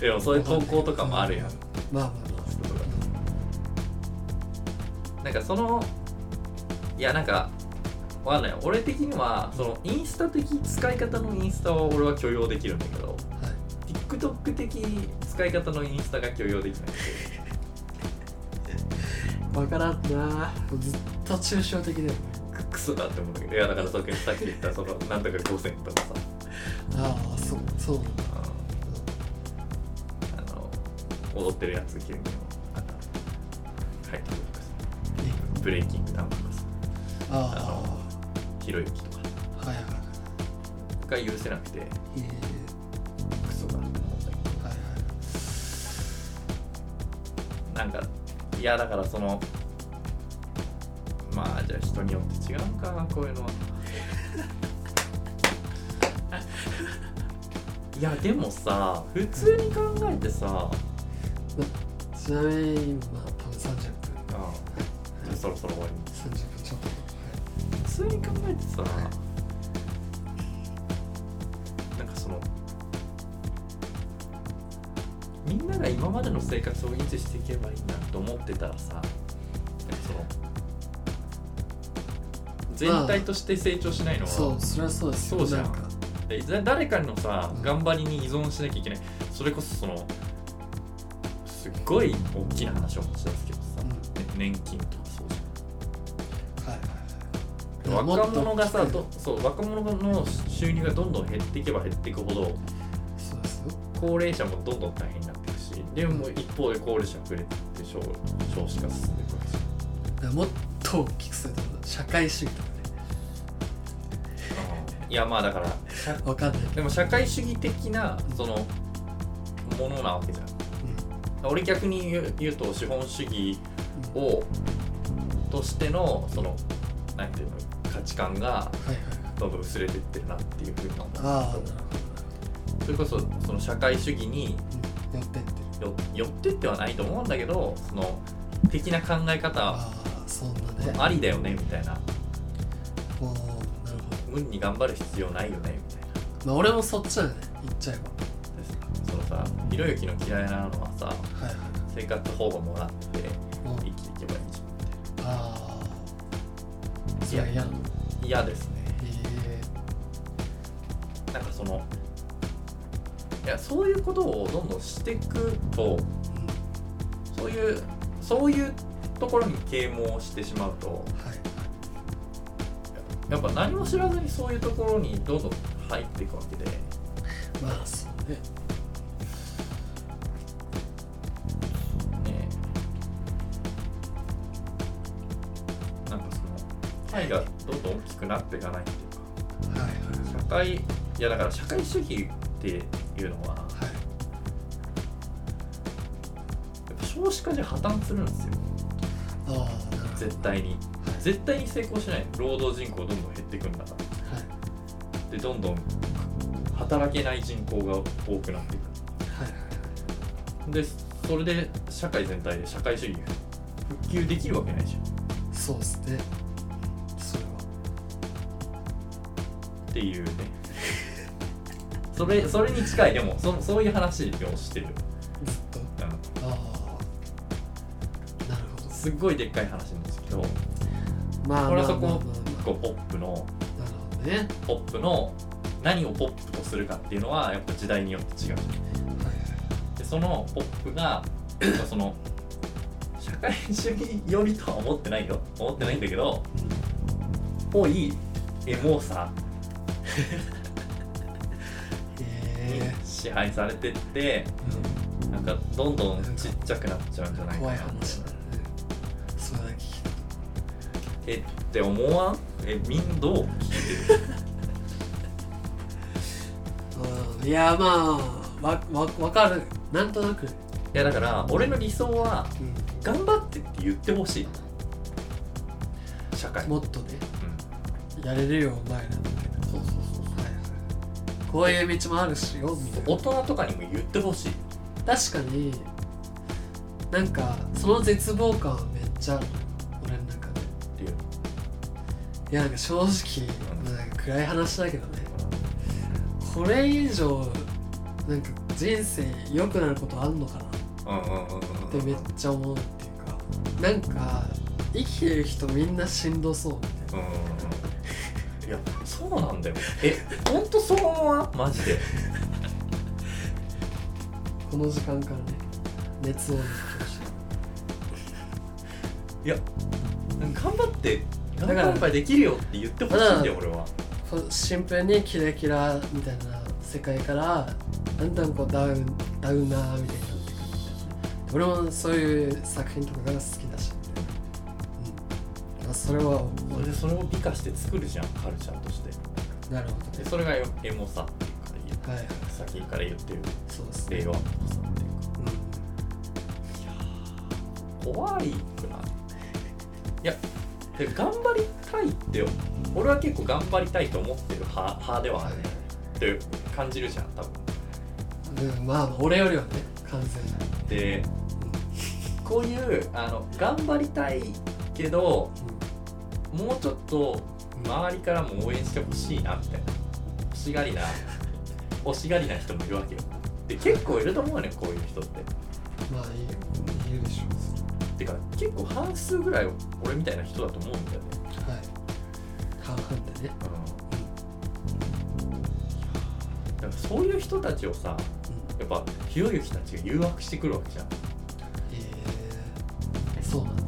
Speaker 2: でもそういう投稿とかもあるやん。
Speaker 1: まあまあま
Speaker 2: なんかそのいやなんかわかんない俺的にはそのインスタ的使い方のインスタは俺は許容できるんだけど
Speaker 1: あはい。
Speaker 2: TikTok 的使い方のインスタが許容できない。
Speaker 1: わからんな。ずっと抽象的だよね。
Speaker 2: ククソだって思うんだけど。いやだからさっきさっき言ったそのなんとか5000とかさ。
Speaker 1: ああそう。そうなん。だ
Speaker 2: あの踊ってるやつ急にあの入ってくるとかさブレイキングダウンとかさ
Speaker 1: あ
Speaker 2: あのひろゆきとか。
Speaker 1: あはいはいはい。
Speaker 2: が許せなくて
Speaker 1: え
Speaker 2: クソだって思うんだけど。
Speaker 1: ー、はいはい
Speaker 2: なんかいやだからそのまあじゃあ人によって違うかこういうのはいやでもさ普通に考えてさ
Speaker 1: ちなみに今まあ多分30分
Speaker 2: あじゃあそろそろ終わり
Speaker 1: 30分ちょっと。
Speaker 2: 普通に考えてさなんかそのみんなが今までの生活を維持していけばいいなと思ってたらさ全体として成長しないのは、
Speaker 1: そうそれはそうですよ。
Speaker 2: そうじゃんでだ誰かのさ
Speaker 1: うん
Speaker 2: 頑張りに依存しなきゃいけない。それこそそのすっごい大きな話を持ち出すけどさ、
Speaker 1: うん。
Speaker 2: ね年金とかそうじゃん。
Speaker 1: はい
Speaker 2: 若者がさどそう若者の収入がどんどん減っていけば減っていくほど高齢者もどんどん大変になっていくしでも一方で高齢者が増えて少少子化進んでいく
Speaker 1: もっと大きくすると社会主義とかね。[laughs]
Speaker 2: いやまあだから社
Speaker 1: わかんない。け
Speaker 2: でも社会主義的なそのものなわけじゃん。
Speaker 1: ど、
Speaker 2: 俺逆に言う言うと資本主義
Speaker 1: うん。
Speaker 2: をとしてのそのなんていうの価値観がどんどん薄れていってるなっていうふうに思う。
Speaker 1: ああなるほ
Speaker 2: それこそその社会主義に
Speaker 1: 寄ってって
Speaker 2: 寄ってってはないと思うんだけどその的な考え方
Speaker 1: ああそんなね。
Speaker 2: ありだよねみたいな。
Speaker 1: もうなるほど。
Speaker 2: 無理に頑張る必要ないよねみたいな
Speaker 1: まあ俺もそっちだよね。言っちゃえば。
Speaker 2: そのさひろゆきの嫌いなのはさ
Speaker 1: はいはい。
Speaker 2: 生活保護もらって生きていけばいいじゃん。みたい
Speaker 1: ああそれは嫌なの
Speaker 2: な嫌ですね。
Speaker 1: え
Speaker 2: なんかそのいやそういうことをどんどんしていくと
Speaker 1: え
Speaker 2: そういうそういうところに啓蒙してしまうと
Speaker 1: はい。
Speaker 2: やっぱ何も知らずにそういうところにどんどん入っていくわけで。
Speaker 1: まあそうね。
Speaker 2: ね。なんかその愛がどんどん大きくなっていかないっていうか。
Speaker 1: はいはい
Speaker 2: 社会いやだから社会主義っていうのは
Speaker 1: はい。
Speaker 2: やっぱ少子化じゃ破綻するんですよ。
Speaker 1: あ
Speaker 2: 絶対に。絶対に成功しない。労働人口どんどん減っていくんだから。
Speaker 1: はい
Speaker 2: でどんどん働けない人口が多くなってい
Speaker 1: はいはい
Speaker 2: くでそれで社会全体で社会主義復旧できるわけないじゃん。
Speaker 1: そうですね。それは。
Speaker 2: っていうね。それそれに近い。でもそそういう話をしてる、
Speaker 1: ずっと？
Speaker 2: うん。
Speaker 1: ああなるほど。
Speaker 2: すっごいでっかい話なんですけど。
Speaker 1: まあ
Speaker 2: これはそこ
Speaker 1: まあまあ
Speaker 2: こうポップの
Speaker 1: ね
Speaker 2: ポップの何をポップとするかっていうのはやっぱ時代によって違う。
Speaker 1: はい
Speaker 2: でそのポップがその社会主義寄りとは思ってないよ。思ってないんだけどぽいエモさ。に
Speaker 1: へ
Speaker 2: 支配されてって
Speaker 1: え
Speaker 2: なんかどんどんちっちゃくなっちゃうんじゃないか
Speaker 1: 怖
Speaker 2: ない
Speaker 1: 話だね。それだけ聞い
Speaker 2: えって思わん？えみんどう聞い
Speaker 1: やまあわわわかる。なんとなく、
Speaker 2: いやだから俺の理想は
Speaker 1: うん。
Speaker 2: 頑張ってって言ってほしい。社会。
Speaker 1: もっとね。
Speaker 2: うん。
Speaker 1: やれるよお前ら。みたいな
Speaker 2: そうそうそう。
Speaker 1: こういう道もあるしよみたいな。
Speaker 2: 大人とかにも言ってほしい。
Speaker 1: 確かに。なんかその絶望感はめっちゃある。俺の中で。
Speaker 2: っていう。
Speaker 1: いやなんか正直、暗い話だけどね。これ以上なんか人生良くなることあんのかな？ってめっちゃ思うっていうか。なんか生きてる人みんなしんどそうみたい
Speaker 2: うんうんうん。いやそうなんだよ。えほんとそう思わん？マジで。
Speaker 1: な [laughs] この時間からね熱を抜いてほしい。
Speaker 2: いや頑張って
Speaker 1: だから
Speaker 2: 頑張ればできるよって言ってほしいんだよ俺は
Speaker 1: シンプルにキラキラみたいな世界からだんだんこうダウンダウナーみたいになってくるみたいな。俺もそういう作品とかが好きだし。みたいな、うん、あそれは
Speaker 2: それでそれを美化して作るじゃんカルチャーとして。
Speaker 1: なるほど。ね
Speaker 2: でそれがエモさっていうか
Speaker 1: はいはい。
Speaker 2: 先から言ってる。
Speaker 1: そうですね。
Speaker 2: 令和のさっていうか。
Speaker 1: うん。
Speaker 2: 怖いくないいやで頑張りたいって俺は結構頑張りたいと思ってる派派ではあるね。って感じるじゃん多分。
Speaker 1: うん、まあ俺よりはね完全に。
Speaker 2: でこういうあの頑張りたいけどもうちょっと周りからも応援してほしいなみたいな。欲しがりな [laughs] 欲しがりな人もいるわけよ。で結構いると思うねこういう人って。
Speaker 1: まあいいいるでしょ
Speaker 2: てか結構半数ぐらい俺みたいな人だと思うんだよね。
Speaker 1: うはい。半々でね。
Speaker 2: だからそういう人たちをさ
Speaker 1: うん。
Speaker 2: やっぱひろゆきたちが誘惑してくるわけじゃん。
Speaker 1: えー、そうなんだ。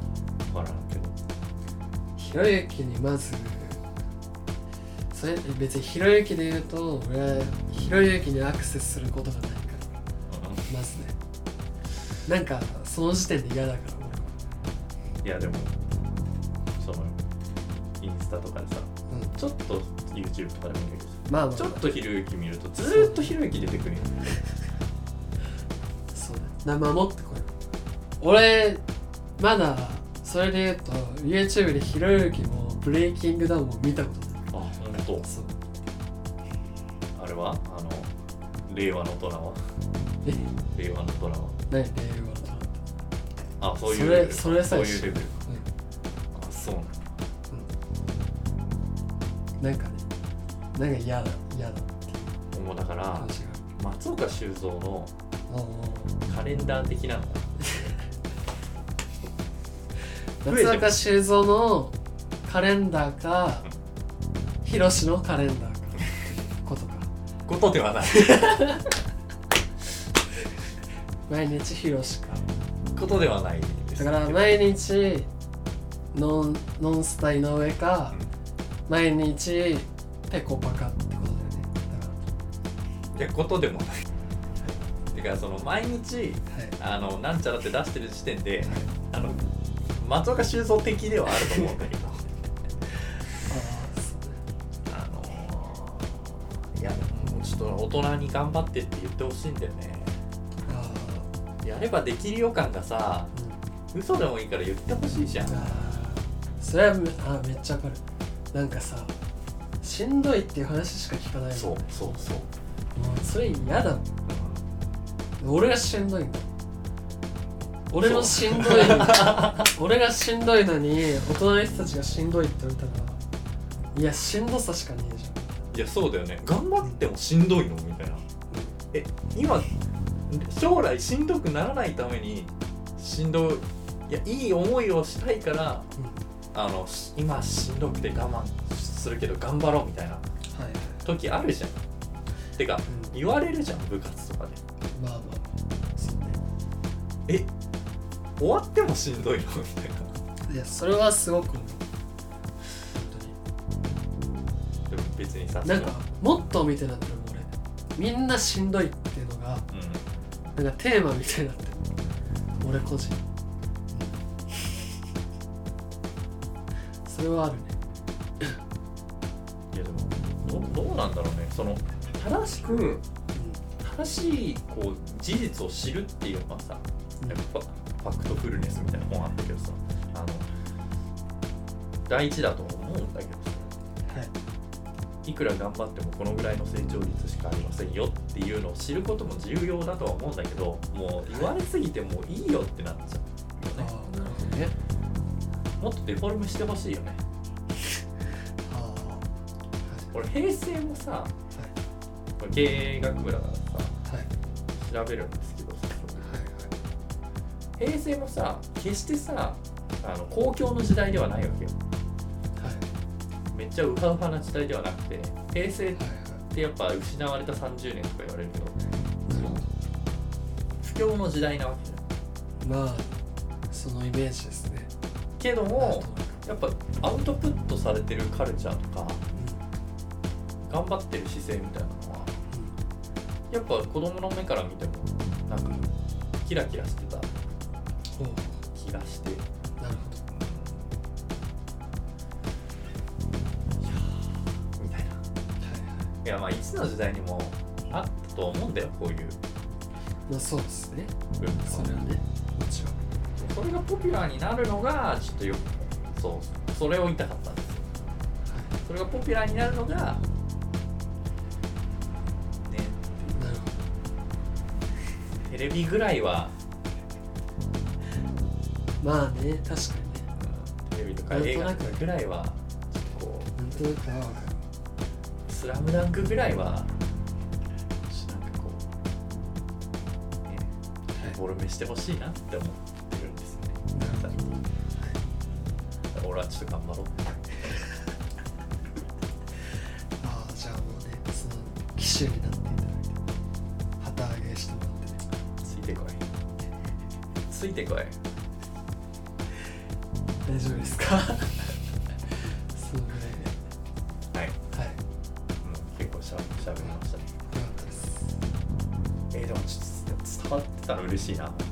Speaker 2: 分からんけど。
Speaker 1: ひろゆきにまずそれ別にひろゆきで言うと俺はひろゆきにアクセスすることがないから。まずね。なんかその時点で嫌だから。
Speaker 2: いやでもそのインスタとかでさ
Speaker 1: うん、
Speaker 2: ちょっと YouTube とかでもいいけど
Speaker 1: まあまあ。
Speaker 2: ちょっとひろゆき見るとずーっとひろゆき出てくるよ [laughs]
Speaker 1: そうねな守ってこい俺まだそれで言うと YouTube でひろゆきもブレイキングダウンも見たことない。
Speaker 2: あ本当？
Speaker 1: そう。
Speaker 2: あれは？あの令和の虎は
Speaker 1: え？
Speaker 2: 令和の虎は
Speaker 1: 何？令和？の
Speaker 2: あそういう
Speaker 1: それ
Speaker 2: レベル
Speaker 1: それさえ
Speaker 2: そういうレベル
Speaker 1: う
Speaker 2: あそうなんだ。
Speaker 1: ん。なんかねなんか嫌だ嫌だっていう。
Speaker 2: もうだから
Speaker 1: 感じが。
Speaker 2: 松岡修造の
Speaker 1: ああ
Speaker 2: カレンダー的なの。[laughs] 増えて
Speaker 1: 松岡修造のカレンダーかヒロシのカレンダーか。ことか。[laughs]
Speaker 2: ことではない。[laughs]
Speaker 1: 毎日ヒロシか
Speaker 2: ことではないです。
Speaker 1: だから毎日ノンノンスタ井上か毎日ペコパカってことだよね。
Speaker 2: ってことでもない。てかその毎日
Speaker 1: だからはい。
Speaker 2: あのなんちゃらって出してる時点であの松岡修造的ではあると思うんだけど。[laughs]
Speaker 1: あ
Speaker 2: のいやもうちょっと大人に頑張ってって言ってほしいんだよね。
Speaker 1: あ
Speaker 2: やればできる予感がさ
Speaker 1: ーうん
Speaker 2: 嘘でもいいから言ってほしいじゃん。
Speaker 1: それはめあーめっちゃわかる。なんかさしんどいっていう話しか聞かないもん。
Speaker 2: そうそうそう、
Speaker 1: もうそれ嫌だもん。俺がしんどいんだ。俺のしんどい [laughs] 俺がしんどいのに大人の人たちがしんどいって言われたらいやしんどさしかねえじゃん。
Speaker 2: いやそうだよね。頑張ってもしんどいの？みたいな。え今将来しんどくならないためにしんどいいやいい思いをしたいからあのし今しんどくて我慢するけど頑張ろうみたいな
Speaker 1: はいはい。
Speaker 2: 時あるじゃん。てか
Speaker 1: うん。
Speaker 2: 言われるじゃん部活とかで。
Speaker 1: まあまあ。そうね
Speaker 2: え終わってもしんどいの？みたいな。い
Speaker 1: やそれはすごく
Speaker 2: でも別にさ
Speaker 1: なんかもっと見てなってる俺。みんなしんどいっていうのが
Speaker 2: う
Speaker 1: なんかテーマみたいになってる。俺個人。それはあるね。
Speaker 2: んいやでもどどうなんだろうね。その正しく正しいこう事実を知るっていうのはさなん。かファファクトフルネスみたいな本あったけどさあの大事だと思うんだけどさ
Speaker 1: はい。
Speaker 2: いくら頑張ってもこのぐらいの成長率しかありませんよっていうのを知ることも重要だとは思うんだけどもう言われすぎてもういいよってなっちゃうよね。
Speaker 1: なるほどね。
Speaker 2: もっとデフォルメしてほしいよね。俺平成もさ
Speaker 1: は
Speaker 2: これ経営学部だからさ
Speaker 1: いはい。
Speaker 2: 調べるんですけどさ
Speaker 1: はい。
Speaker 2: 平成もさ決してさあの公共の時代ではないわけよ。
Speaker 1: はい。
Speaker 2: めっちゃウハウハな時代ではなくて平成っ
Speaker 1: はい
Speaker 2: てやっぱ失われた30年とか言われるけど不況の時代なわけじゃん。
Speaker 1: まあそのイメージですね。
Speaker 2: けどもやっぱアウトプットされてるカルチャーとか頑張ってる姿勢みたいなのはやっぱ子供の目から見てもなんかキラキラしてた気がしてつの時代にもあったと思うんだよこういう。
Speaker 1: まあそうですね。
Speaker 2: 文化は
Speaker 1: それはね。もちろん。
Speaker 2: それがポピュラーになるのがちょっとよそうそれを言いたかったんです。よそれがポピュラーになるのがね
Speaker 1: なるほ
Speaker 2: テレビぐらいは
Speaker 1: どまあね確かにね。
Speaker 2: テレビとか映画ぐらいはこ
Speaker 1: なんとなくはわかる。
Speaker 2: う「スラムダンクぐらいはなんかこうねデフォルメしてほしいなって思ってるんですね。俺はちょっと頑張ろう。
Speaker 1: ああじゃあもうねその機種になっていただいて旗揚げしてもらってね。
Speaker 2: ついてこい。ついてこい。
Speaker 1: 大丈夫ですか？っ
Speaker 2: て